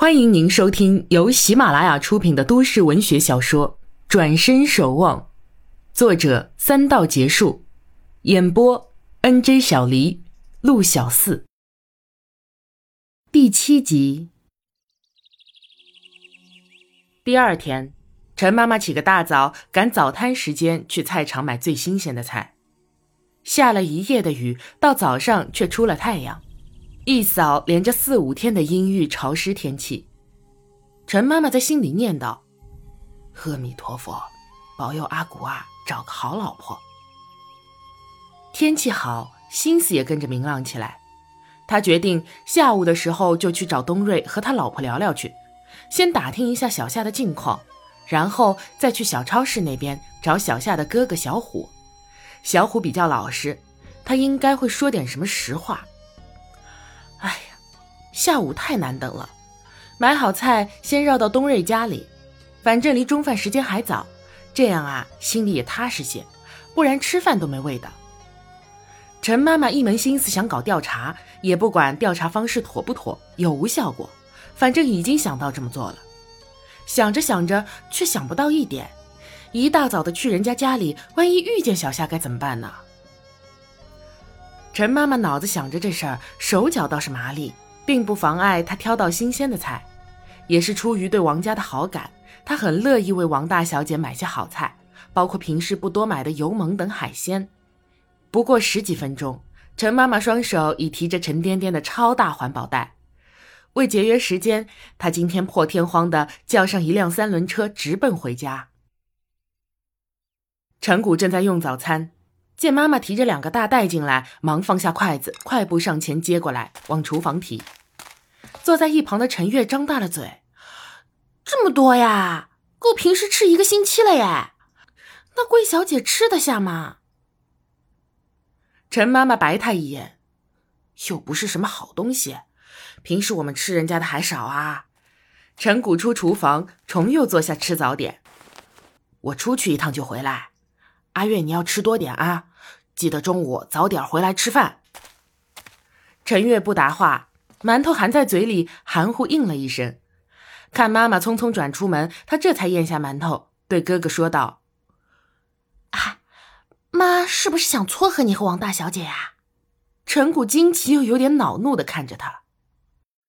欢迎您收听由喜马拉雅出品的都市文学小说《转身守望》，作者三道结束，演播 N J 小黎、陆小四，第七集。第二天，陈妈妈起个大早，赶早摊时间去菜场买最新鲜的菜。下了一夜的雨，到早上却出了太阳。一扫连着四五天的阴郁潮湿天气，陈妈妈在心里念叨：“阿弥陀佛，保佑阿古啊找个好老婆。”天气好，心思也跟着明朗起来。他决定下午的时候就去找东瑞和他老婆聊聊去，先打听一下小夏的近况，然后再去小超市那边找小夏的哥哥小虎。小虎比较老实，他应该会说点什么实话。下午太难等了。买好菜，先绕到东瑞家里，反正离中饭时间还早，这样啊，心里也踏实些。不然吃饭都没味道。陈妈妈一门心思想搞调查，也不管调查方式妥不妥，有无效果，反正已经想到这么做了。想着想着，却想不到一点：一大早的去人家家里，万一遇见小夏该怎么办呢？陈妈妈脑子想着这事儿，手脚倒是麻利，并不妨碍她挑到新鲜的菜，也是出于对王家的好感，她很乐意为王大小姐买些好菜，包括平时不多买的油焖等海鲜。不过十几分钟，陈妈妈双手已提着沉甸甸的超大环保袋，为节约时间，她今天破天荒的叫上一辆三轮车，直奔回家。陈谷正在用早餐。见妈妈提着两个大袋进来，忙放下筷子，快步上前接过来，往厨房提。坐在一旁的陈月张大了嘴：“这么多呀，够平时吃一个星期了耶！那贵小姐吃得下吗？”陈妈妈白他一眼：“又不是什么好东西，平时我们吃人家的还少啊。”陈谷出厨房，重又坐下吃早点。我出去一趟就回来。阿月，你要吃多点啊！记得中午早点回来吃饭。陈月不答话，馒头含在嘴里，含糊应了一声。看妈妈匆匆转出门，他这才咽下馒头，对哥哥说道：“啊，妈是不是想撮合你和王大小姐呀？”陈谷惊奇又有点恼怒的看着他：“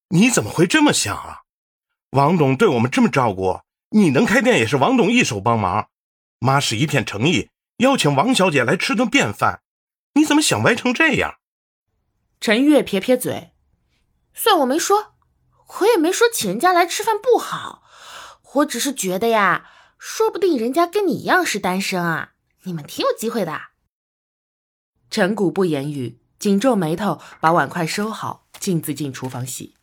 你怎么会这么想啊？王董对我们这么照顾，你能开店也是王董一手帮忙。妈是一片诚意。”邀请王小姐来吃顿便饭，你怎么想歪成这样？陈月撇撇嘴，算我没说，我也没说请人家来吃饭不好，我只是觉得呀，说不定人家跟你一样是单身啊，你们挺有机会的。陈谷不言语，紧皱眉头，把碗筷收好，径自进厨房洗。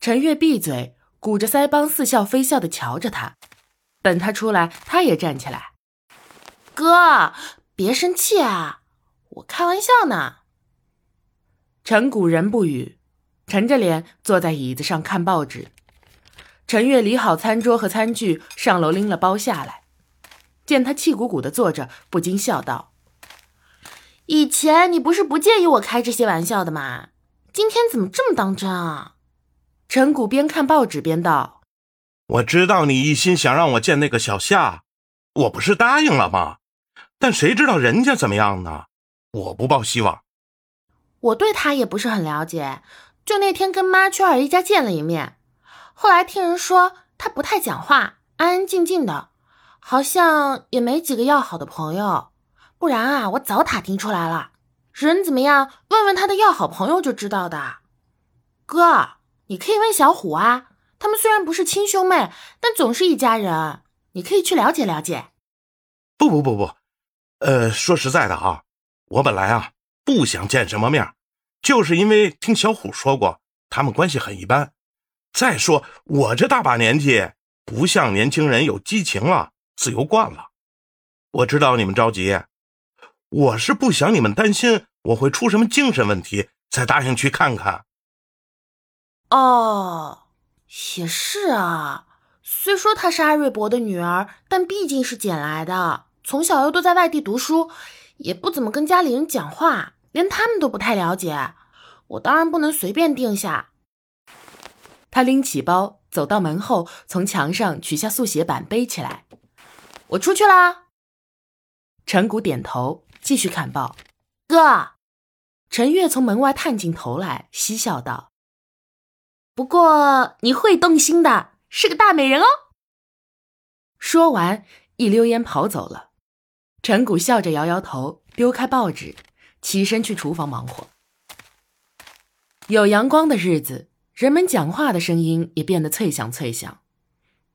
陈月闭嘴，鼓着腮帮，似笑非笑的瞧着他。等他出来，他也站起来。哥，别生气啊，我开玩笑呢。陈谷人不语，沉着脸坐在椅子上看报纸。陈月理好餐桌和餐具，上楼拎了包下来。见他气鼓鼓的坐着，不禁笑道：“以前你不是不介意我开这些玩笑的吗？今天怎么这么当真啊？”陈谷边看报纸边道：“我知道你一心想让我见那个小夏，我不是答应了吗？”但谁知道人家怎么样呢？我不抱希望。我对他也不是很了解，就那天跟妈去二姨家见了一面，后来听人说他不太讲话，安安静静的，好像也没几个要好的朋友。不然啊，我早打听出来了，人怎么样，问问他的要好朋友就知道的。哥，你可以问小虎啊，他们虽然不是亲兄妹，但总是一家人，你可以去了解了解。不不不不。呃，说实在的啊，我本来啊不想见什么面，就是因为听小虎说过他们关系很一般。再说我这大把年纪，不像年轻人有激情了，自由惯了。我知道你们着急，我是不想你们担心我会出什么精神问题，才答应去看看。哦，也是啊，虽说她是阿瑞伯的女儿，但毕竟是捡来的。从小又都在外地读书，也不怎么跟家里人讲话，连他们都不太了解。我当然不能随便定下。他拎起包，走到门后，从墙上取下速写板，背起来。我出去啦。陈谷点头，继续看报。哥，陈月从门外探进头来，嬉笑道：“不过你会动心的，是个大美人哦。”说完，一溜烟跑走了。陈谷笑着摇摇头，丢开报纸，起身去厨房忙活。有阳光的日子，人们讲话的声音也变得脆响脆响。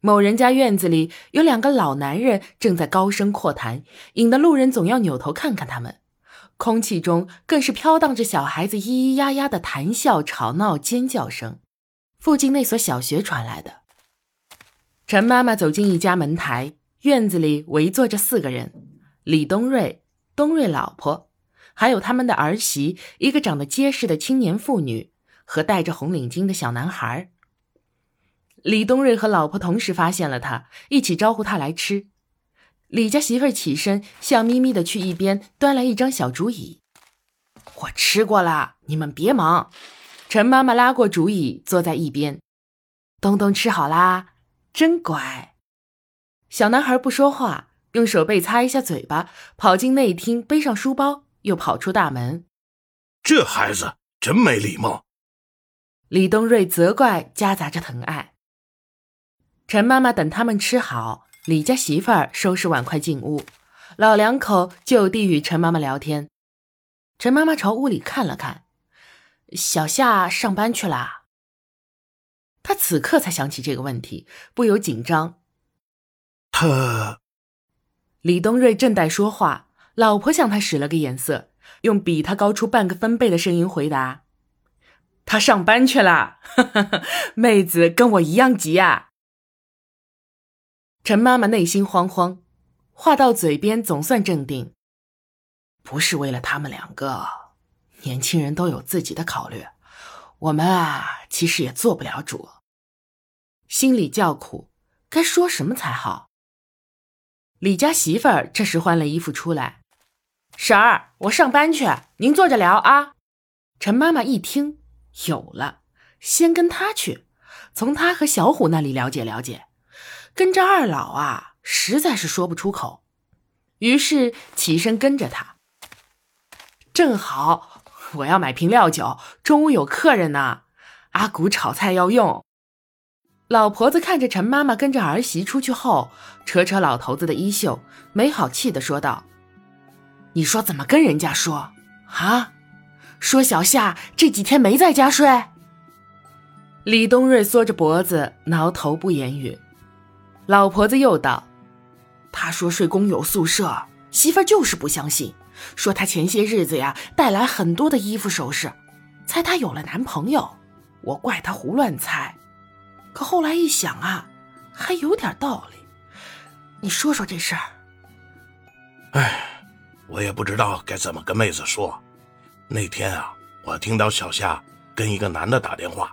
某人家院子里有两个老男人正在高声阔谈，引得路人总要扭头看看他们。空气中更是飘荡着小孩子咿咿呀呀的谈笑、吵闹、尖叫声。附近那所小学传来的。陈妈妈走进一家门台，院子里围坐着四个人：李东瑞、东瑞老婆。还有他们的儿媳，一个长得结实的青年妇女和戴着红领巾的小男孩。李东瑞和老婆同时发现了他，一起招呼他来吃。李家媳妇儿起身，笑眯眯的去一边端来一张小竹椅。我吃过了，你们别忙。陈妈妈拉过竹椅，坐在一边。东东吃好啦，真乖。小男孩不说话，用手背擦一下嘴巴，跑进内厅，背上书包。又跑出大门，这孩子真没礼貌。李东瑞责怪，夹杂着疼爱。陈妈妈等他们吃好，李家媳妇儿收拾碗筷进屋，老两口就地与陈妈妈聊天。陈妈妈朝屋里看了看，小夏上班去啦。他此刻才想起这个问题，不由紧张。他，李东瑞正在说话。老婆向他使了个眼色，用比他高出半个分贝的声音回答：“他上班去了，妹子跟我一样急呀。”陈妈妈内心慌慌，话到嘴边总算镇定：“不是为了他们两个，年轻人都有自己的考虑，我们啊，其实也做不了主。”心里叫苦，该说什么才好？李家媳妇儿这时换了衣服出来。婶儿，我上班去，您坐着聊啊。陈妈妈一听，有了，先跟他去，从他和小虎那里了解了解。跟着二老啊，实在是说不出口，于是起身跟着他。正好我要买瓶料酒，中午有客人呢，阿古炒菜要用。老婆子看着陈妈妈跟着儿媳出去后，扯扯老头子的衣袖，没好气的说道。你说怎么跟人家说啊？说小夏这几天没在家睡。李东瑞缩着脖子挠头不言语。老婆子又道：“他说睡工友宿舍，媳妇就是不相信，说他前些日子呀带来很多的衣服首饰，猜他有了男朋友。我怪他胡乱猜，可后来一想啊，还有点道理。你说说这事儿。”哎。我也不知道该怎么跟妹子说。那天啊，我听到小夏跟一个男的打电话，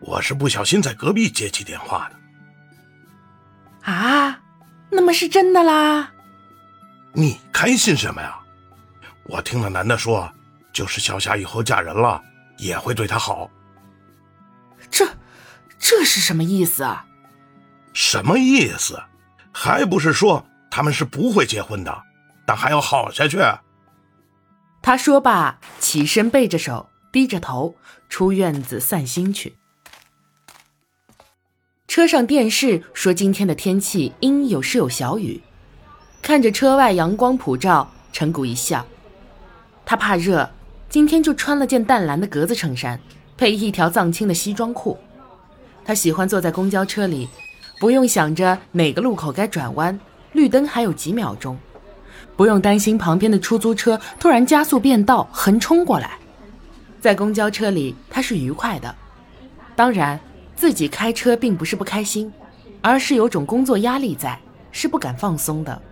我是不小心在隔壁接起电话的。啊，那么是真的啦？你开心什么呀？我听那男的说，就是小夏以后嫁人了，也会对她好。这，这是什么意思啊？什么意思？还不是说他们是不会结婚的。但还要好下去。他说罢，起身，背着手，低着头，出院子散心去。车上电视说今天的天气阴有时有小雨。看着车外阳光普照，陈谷一笑。他怕热，今天就穿了件淡蓝的格子衬衫，配一条藏青的西装裤。他喜欢坐在公交车里，不用想着哪个路口该转弯，绿灯还有几秒钟。不用担心旁边的出租车突然加速变道横冲过来，在公交车里他是愉快的。当然，自己开车并不是不开心，而是有种工作压力在，是不敢放松的。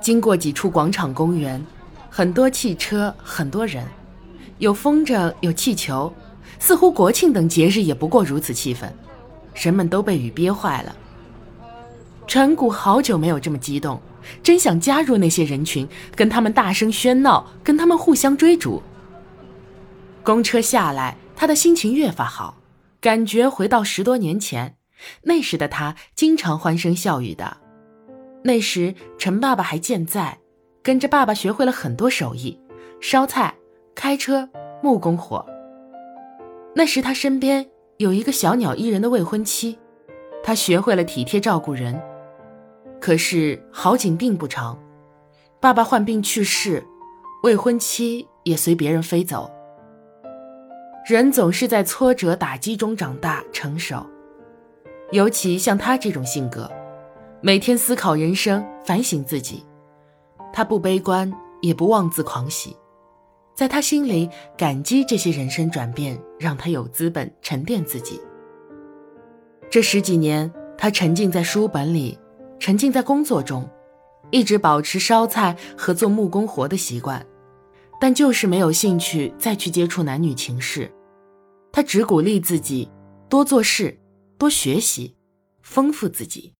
经过几处广场公园，很多汽车，很多人，有风筝，有气球，似乎国庆等节日也不过如此气氛。人们都被雨憋坏了。陈谷好久没有这么激动。真想加入那些人群，跟他们大声喧闹，跟他们互相追逐。公车下来，他的心情越发好，感觉回到十多年前，那时的他经常欢声笑语的。那时陈爸爸还健在，跟着爸爸学会了很多手艺，烧菜、开车、木工活。那时他身边有一个小鸟依人的未婚妻，他学会了体贴照顾人。可是好景并不长，爸爸患病去世，未婚妻也随别人飞走。人总是在挫折打击中长大成熟，尤其像他这种性格，每天思考人生，反省自己。他不悲观，也不妄自狂喜，在他心里感激这些人生转变，让他有资本沉淀自己。这十几年，他沉浸在书本里，沉浸在工作中，一直保持烧菜和做木工活的习惯。但就是没有兴趣再去接触男女情事，他只鼓励自己多做事，多学习，丰富自己。